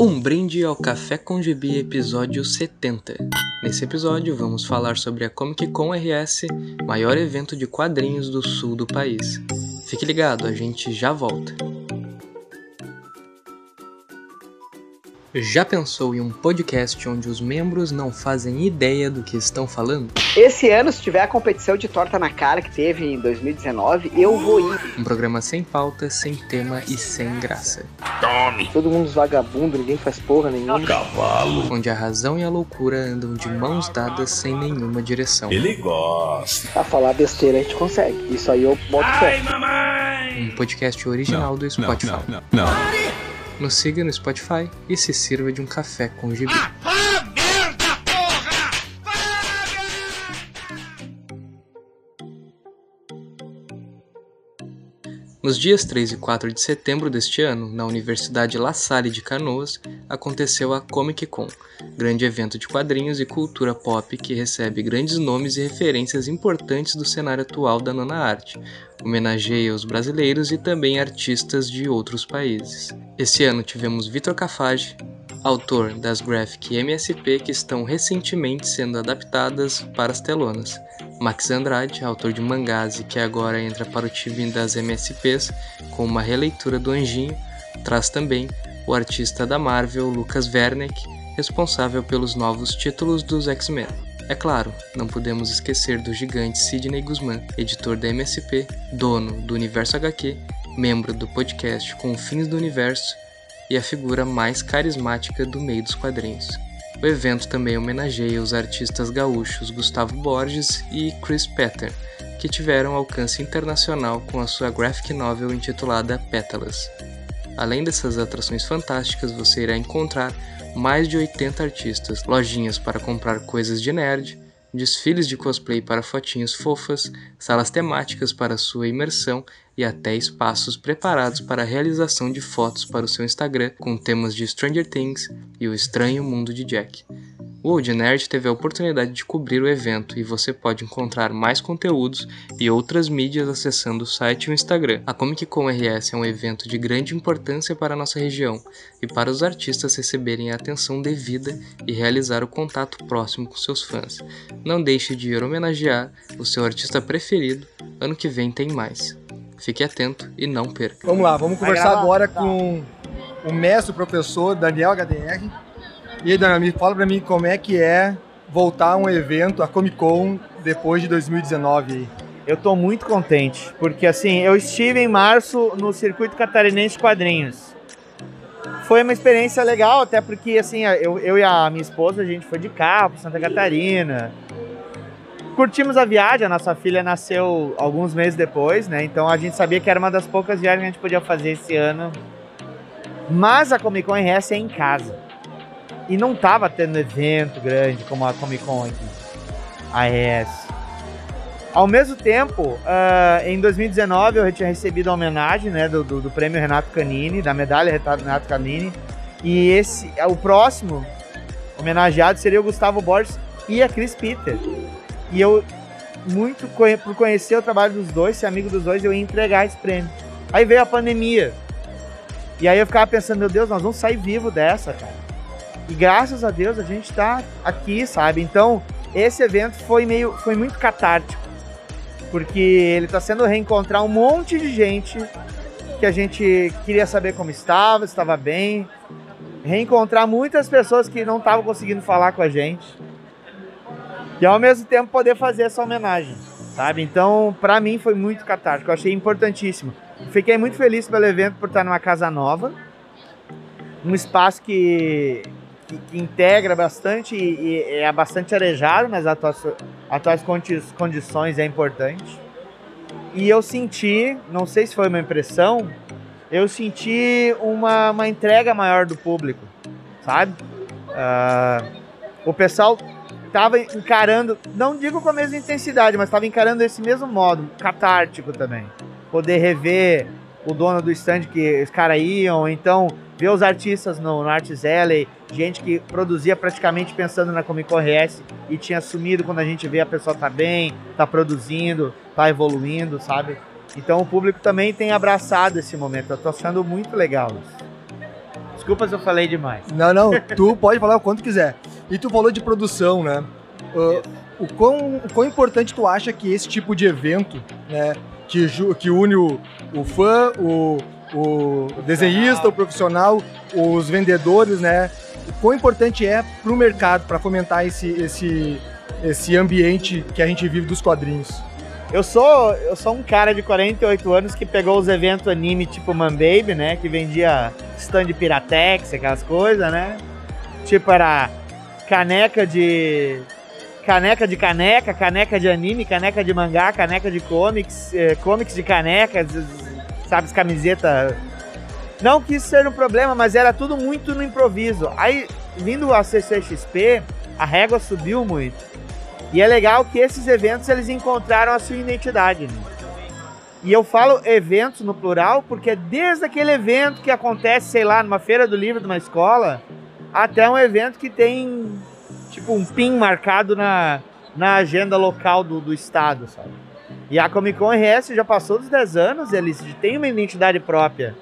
Um brinde ao Café com Gibi episódio 70. Nesse episódio vamos falar sobre a Comic Con RS, maior evento de quadrinhos do sul do país. Fique ligado, a gente já volta. Já pensou em um podcast onde os membros não fazem ideia do que estão falando? Esse ano, se tiver a competição de torta na cara que teve em 2019, eu vou ir. Um programa sem pauta, sem tema e sem graça. Tome! Todo mundo vagabundo, ninguém faz porra nenhuma. Cavalo! Onde a razão e a loucura andam de mãos dadas sem nenhuma direção. Ele gosta! A falar besteira a gente consegue. Isso aí eu boto fé. Um podcast original do Spotify. Não, não, não. Nos siga no Spotify e se sirva de um café com gibi. Nos dias 3 e 4 de setembro deste ano, na Universidade La Salle de Canoas, aconteceu a Comic Con, grande evento de quadrinhos e cultura pop que recebe grandes nomes e referências importantes do cenário atual da nona arte, homenageia os brasileiros e também artistas de outros países. Esse ano tivemos Vitor Cafage, autor das graphic MSP que estão recentemente sendo adaptadas para as telonas. Max Andrade, autor de mangás e que agora entra para o time das MSPs com uma releitura do Anjinho, traz também o artista da Marvel Lucas Werneck, responsável pelos novos títulos dos X-Men. É claro, não podemos esquecer do gigante Sidney Guzman, editor da MSP, dono do Universo HQ, membro do podcast Confins do Universo e a figura mais carismática do meio dos quadrinhos. O evento também homenageia os artistas gaúchos Gustavo Borges e Chris Petter, que tiveram alcance internacional com a sua graphic novel intitulada Pétalas. Além dessas atrações fantásticas, você irá encontrar mais de 80 artistas, lojinhas para comprar coisas de nerd, desfiles de cosplay para fotinhos fofas, salas temáticas para sua imersão e até espaços preparados para a realização de fotos para o seu Instagram com temas de Stranger Things e o estranho mundo de Jack. O Old Nerd teve a oportunidade de cobrir o evento e você pode encontrar mais conteúdos e outras mídias acessando o site e o Instagram. A Comic Con RS é um evento de grande importância para a nossa região e para os artistas receberem a atenção devida e realizar o contato próximo com seus fãs. Não deixe de ir homenagear o seu artista preferido, ano que vem tem mais. Fique atento e não perca. Vamos lá, vamos conversar agora com o mestre, o professor Daniel HDR. E aí, Daniel, me fala pra mim como é que é voltar a um evento, a Comic Con, depois de 2019 aí. Eu tô muito contente, porque assim, eu estive em março no Circuito Catarinense de Quadrinhos. Foi uma experiência legal, até porque assim, eu, eu e a minha esposa, a gente foi de carro para Santa Catarina. Curtimos a viagem, a nossa filha nasceu alguns meses depois, né? Então a gente sabia que era uma das poucas viagens que a gente podia fazer esse ano. Mas a Comic Con RS é em casa. E não tava tendo evento grande como a Comic Con aqui, a RS. Ao mesmo tempo, uh, em 2019 eu tinha recebido a homenagem né, do, do, do, prêmio Renato Canini, da medalha Renato Canini. E esse, o próximo homenageado seria o Gustavo Borges e a Chris Peter. E eu, muito por conhecer o trabalho dos dois, ser amigo dos dois, eu ia entregar esse prêmio. Aí veio a pandemia. E aí eu ficava pensando, meu Deus, nós vamos sair vivo dessa, cara. E graças a Deus a gente tá aqui, sabe? Então, esse evento foi meio foi muito catártico. Porque ele tá sendo reencontrar um monte de gente que a gente queria saber como estava, estava bem, reencontrar muitas pessoas que não estavam conseguindo falar com a gente. E ao mesmo tempo poder fazer essa homenagem, sabe? Então, para mim foi muito catártico, eu achei importantíssimo. Fiquei muito feliz pelo evento por estar numa casa nova, um espaço que que, que integra bastante e, e, é bastante arejado nas atuais, atuais condi condições, é importante. E eu senti, não sei se foi uma impressão, eu senti uma, uma entrega maior do público, sabe? Uh, o pessoal estava encarando, não digo com a mesma intensidade, mas estava encarando esse mesmo modo, catártico também. Poder rever o dono do stand que os caras iam, então ver os artistas no, no Arts Alley, gente que produzia praticamente pensando na Comic Con RS e tinha sumido quando a gente vê a pessoa tá bem, tá produzindo, tá evoluindo, sabe? Então o público também tem abraçado esse momento, eu tô achando muito legal isso. Desculpa se eu falei demais. Não, não, tu pode falar o quanto quiser. E tu falou de produção, né? Uh, o, quão, o quão importante tu acha que esse tipo de evento, né, que, que une o, o fã, o, o desenhista, o profissional, os vendedores, né? O quão importante é para o mercado, para fomentar esse, esse, esse ambiente que a gente vive dos quadrinhos? Eu sou, eu sou um cara de 48 anos que pegou os eventos anime tipo Man Baby, né? Que vendia stand Piratex, aquelas coisas, né? Tipo, era caneca de. Caneca de caneca, caneca de anime, caneca de mangá, caneca de comics, eh, comics de canecas, sabe, as camisetas. Não que isso seja um problema, mas era tudo muito no improviso. Aí, vindo a CCXP, a régua subiu muito. E é legal que esses eventos eles encontraram a sua identidade. Né? E eu falo eventos no plural porque desde aquele evento que acontece, sei lá, numa feira do livro de uma escola, até um evento que tem tipo um pin marcado na, na agenda local do, do estado, sabe? E a Comic Con RS já passou dos 10 anos, eles têm uma identidade própria.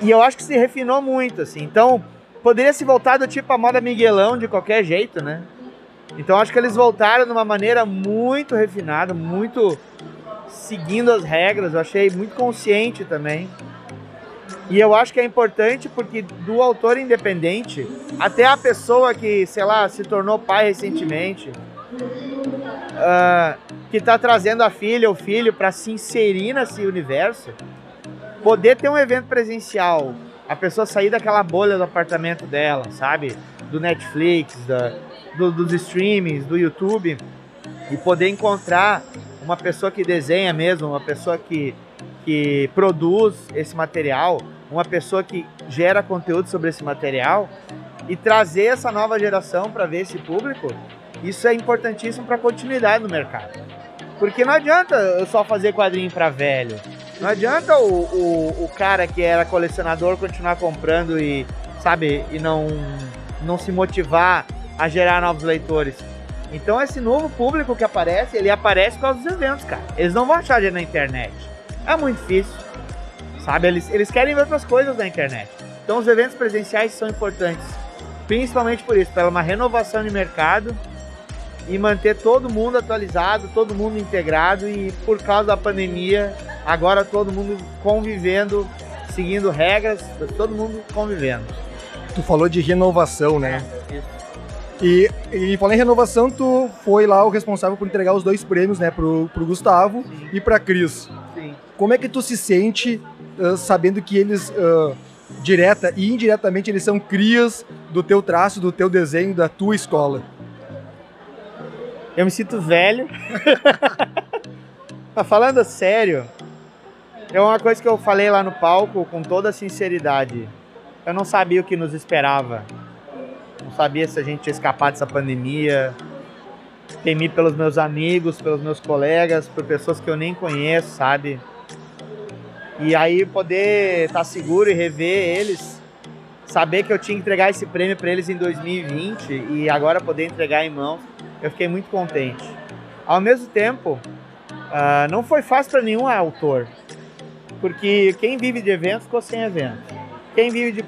E eu acho que se refinou muito, assim. Então, poderia se voltar do tipo a moda Miguelão de qualquer jeito, né? Então, acho que eles voltaram de uma maneira muito refinada, muito seguindo as regras. Eu achei muito consciente também. E eu acho que é importante porque do autor independente até a pessoa que, sei lá, se tornou pai recentemente, uh, que está trazendo a filha ou filho para se inserir nesse universo, poder ter um evento presencial, a pessoa sair daquela bolha do apartamento dela, sabe? Do Netflix, da, do, dos streamings, do YouTube, e poder encontrar uma pessoa que desenha mesmo, uma pessoa que, que produz esse material, uma pessoa que gera conteúdo sobre esse material e trazer essa nova geração para ver esse público, isso é importantíssimo para a continuidade no mercado. Porque não adianta eu só fazer quadrinho para velho. Não adianta o, o, o, cara que era colecionador continuar comprando e, sabe, e não, não se motivar a gerar novos leitores. Então esse novo público que aparece, ele aparece por causa dos eventos, cara. Eles não vão achar na internet. É muito difícil. Sabe? Eles, eles querem ver outras coisas na internet. Então os eventos presenciais são importantes. Principalmente por isso, pela uma renovação de mercado e manter todo mundo atualizado, todo mundo integrado e por causa da pandemia, agora todo mundo convivendo, seguindo regras, todo mundo convivendo. Tu falou de renovação, né? E, e falando em renovação, tu foi lá o responsável por entregar os dois prêmios, né, pro, pro Gustavo Sim. e pra Cris. Sim. Como é que tu se sente uh, sabendo que eles, uh, direta e indiretamente, eles são crias do teu traço, do teu desenho, da tua escola? Eu me sinto velho. Mas falando sério, é uma coisa que eu falei lá no palco com toda sinceridade. Eu não sabia o que nos esperava. Não sabia se a gente ia escapar dessa pandemia. Temi pelos meus amigos, pelos meus colegas, por pessoas que eu nem conheço, sabe? E aí poder estar tá seguro e rever eles, saber que eu tinha que entregar esse prêmio para eles em 2020 e agora poder entregar em mãos, eu fiquei muito contente. Ao mesmo tempo, uh, não foi fácil para nenhum autor, porque quem vive de eventos ficou sem evento. Quem vive de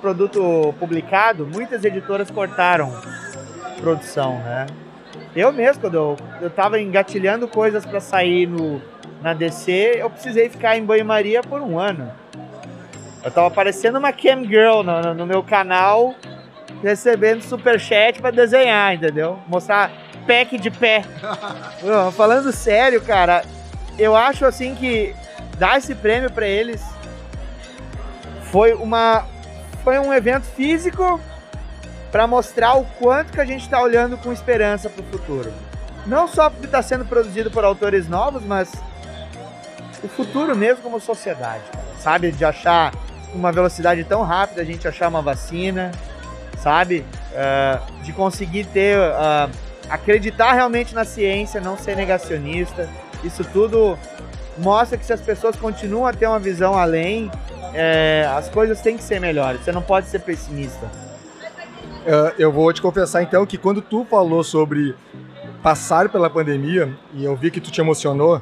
produto publicado, muitas editoras cortaram produção, né? Eu mesmo, quando eu, eu tava engatilhando coisas para sair no, na DC, eu precisei ficar em banho-maria por um ano. Eu tava parecendo uma cam girl no, no meu canal, recebendo superchat para desenhar, entendeu? Mostrar pack de pé. Falando sério, cara, eu acho assim que dar esse prêmio para eles foi uma foi um evento físico para mostrar o quanto que a gente está olhando com esperança para o futuro. Não só porque está sendo produzido por autores novos, mas o futuro mesmo como sociedade, sabe? De achar uma velocidade tão rápida, a gente achar uma vacina, sabe? Uh, de conseguir ter, uh, acreditar realmente na ciência, não ser negacionista. Isso tudo mostra que se as pessoas continuam a ter uma visão além, é, as coisas têm que ser melhores. Você não pode ser pessimista. Uh, eu vou te confessar então que quando tu falou sobre passar pela pandemia e eu vi que tu te emocionou,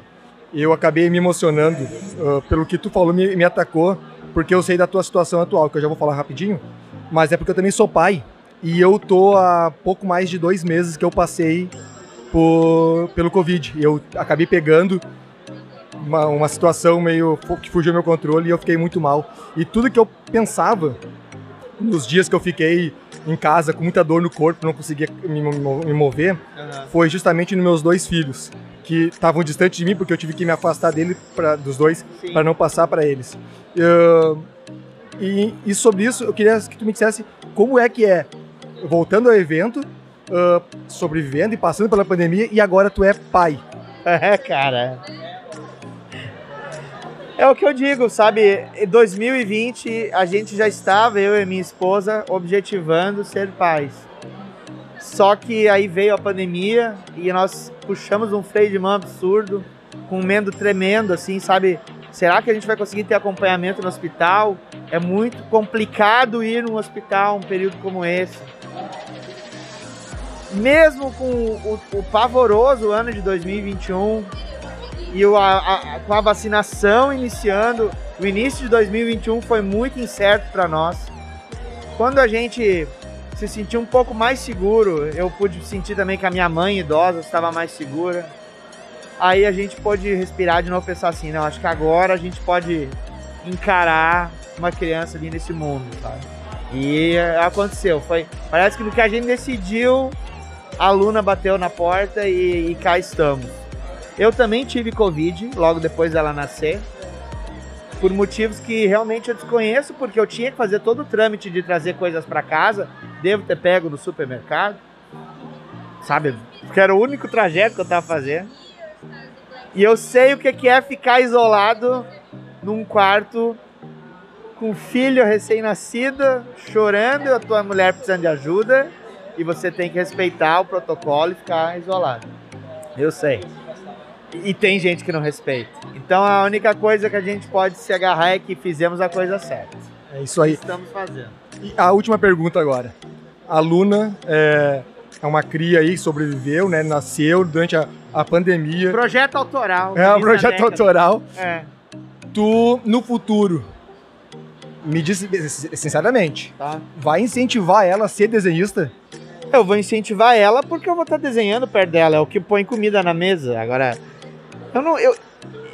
eu acabei me emocionando uh, pelo que tu falou, me, me atacou porque eu sei da tua situação atual, que eu já vou falar rapidinho, mas é porque eu também sou pai. E eu tô há pouco mais de dois meses que eu passei por, pelo Covid. Eu acabei pegando uma, uma situação meio que fugiu do meu controle e eu fiquei muito mal. E tudo que eu pensava nos dias que eu fiquei em casa com muita dor no corpo, não conseguia me, me mover, uhum. foi justamente nos meus dois filhos, que estavam distantes de mim porque eu tive que me afastar dele pra, dos dois para não passar para eles. Uh, e, e, sobre isso, eu queria que tu me dissesse como é que é, voltando ao evento, uh, sobrevivendo e passando pela pandemia, e agora tu é pai. É, cara. É o que eu digo, sabe? Em 2020 a gente já estava, eu e minha esposa, objetivando ser pais. Só que aí veio a pandemia e nós puxamos um freio de mão absurdo, com um medo tremendo, assim, sabe? Será que a gente vai conseguir ter acompanhamento no hospital? É muito complicado ir no hospital um período como esse. Mesmo com o, o pavoroso ano de 2021, e o, a, a, com a vacinação iniciando, o início de 2021 foi muito incerto para nós. Quando a gente se sentiu um pouco mais seguro, eu pude sentir também que a minha mãe idosa estava mais segura. Aí a gente pôde respirar de novo, pensar assim, não, acho que agora a gente pode encarar uma criança ali nesse mundo, sabe? E aconteceu, foi, parece que no que a gente decidiu, a Luna bateu na porta e, e cá estamos. Eu também tive Covid logo depois dela nascer. Por motivos que realmente eu desconheço, porque eu tinha que fazer todo o trâmite de trazer coisas para casa. Devo ter pego no supermercado. Sabe? Porque era o único trajeto que eu tava fazendo. E eu sei o que é ficar isolado num quarto com filho recém-nascido, chorando, e a tua mulher precisando de ajuda, e você tem que respeitar o protocolo e ficar isolado. Eu sei. E tem gente que não respeita. Então a única coisa que a gente pode se agarrar é que fizemos a coisa certa. É isso aí. Estamos fazendo. E a última pergunta agora. A Luna é, é uma cria aí, sobreviveu, né? Nasceu durante a, a pandemia. Projeto autoral. É, um projeto autoral. É. Tu, no futuro, me diz sinceramente, tá. vai incentivar ela a ser desenhista? Eu vou incentivar ela porque eu vou estar desenhando perto dela. É o que põe comida na mesa. Agora, eu não. Eu,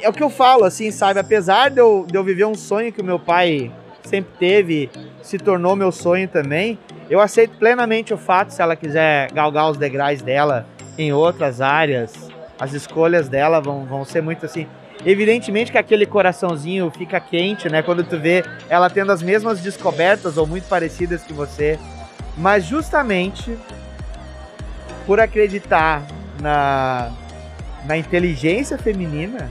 é o que eu falo, assim, sabe? Apesar de eu, de eu viver um sonho que o meu pai sempre teve, se tornou meu sonho também, eu aceito plenamente o fato, se ela quiser galgar os degraus dela em outras áreas, as escolhas dela vão, vão ser muito assim. Evidentemente que aquele coraçãozinho fica quente, né? Quando tu vê ela tendo as mesmas descobertas ou muito parecidas que você. Mas justamente por acreditar na, na inteligência feminina,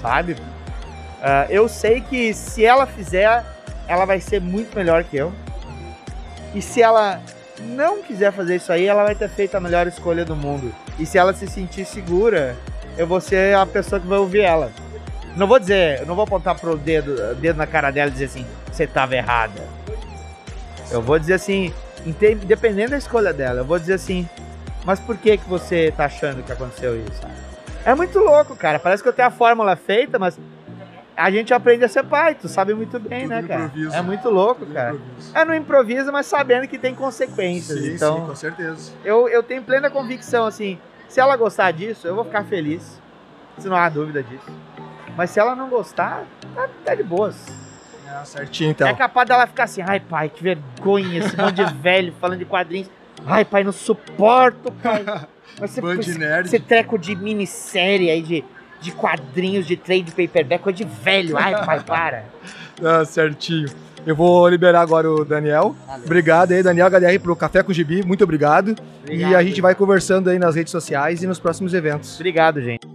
sabe? Uh, eu sei que se ela fizer, ela vai ser muito melhor que eu. E se ela não quiser fazer isso aí, ela vai ter feito a melhor escolha do mundo. E se ela se sentir segura, eu vou ser a pessoa que vai ouvir ela. Não vou dizer, não vou apontar pro dedo, dedo na cara dela e dizer assim, você estava errada. Eu vou dizer assim, dependendo da escolha dela, eu vou dizer assim, mas por que, que você tá achando que aconteceu isso? É muito louco, cara. Parece que eu tenho a fórmula feita, mas a gente aprende a ser pai, tu sabe muito bem, Tudo né, cara? Improviso. É muito louco, Tudo cara. Improviso. É no improviso, mas sabendo que tem consequências. Sim, então, sim, com certeza. Eu, eu tenho plena convicção, assim, se ela gostar disso, eu vou ficar feliz. Se não há dúvida disso. Mas se ela não gostar, tá, tá de boas. É, certinho, então. É capaz dela ficar assim, ai pai, que vergonha, esse monte de velho falando de quadrinhos. Ai, pai, não suporto, pai. Mas você, Nerd. Você treco de minissérie aí, de, de quadrinhos, de trade paperback, coisa de velho. Ai, pai, para. Ah, certinho. Eu vou liberar agora o Daniel. Valeu. Obrigado aí, Daniel HDR, pro Café com Gibi. Muito obrigado. obrigado e a gente vai conversando aí nas redes sociais e nos próximos eventos. Obrigado, gente.